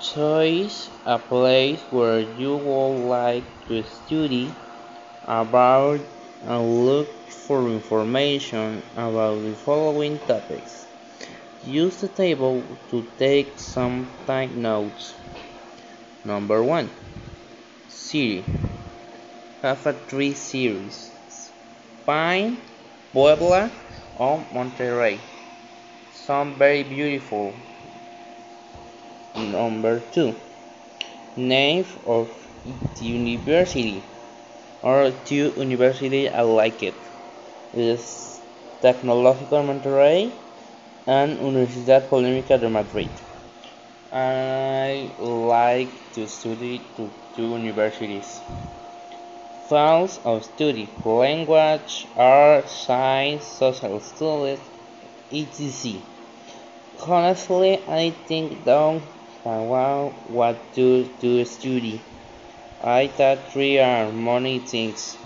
Choose a place where you would like to study about and look for information about the following topics. Use the table to take some time notes. Number 1. City. Have a three series. Spain, Puebla, or Monterrey. Some very beautiful. Number 2. Name of the university or two universities I like it is Tecnológico de Monterrey and Universidad Politécnica de Madrid. I like to study to two universities. Fields of study language, art, science, social studies, etc. Honestly, I think don't know what to, do to study. I thought three are many things,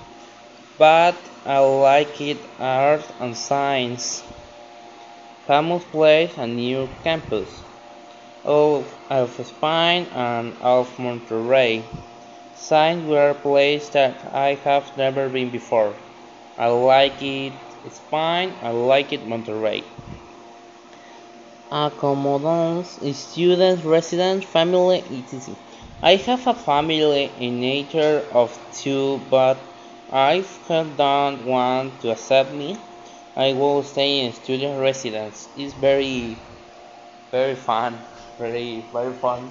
but I like it art and science. Famous place and new campus. All of Spain and of Monterrey. Signs were places that I have never been before. I like it Spain, I like it Monterrey. Accommodations, students, residents, family, etc. I have a family in nature of two, but if they don't want to accept me, I will stay in student residence. It's very, very fun, very, very fun.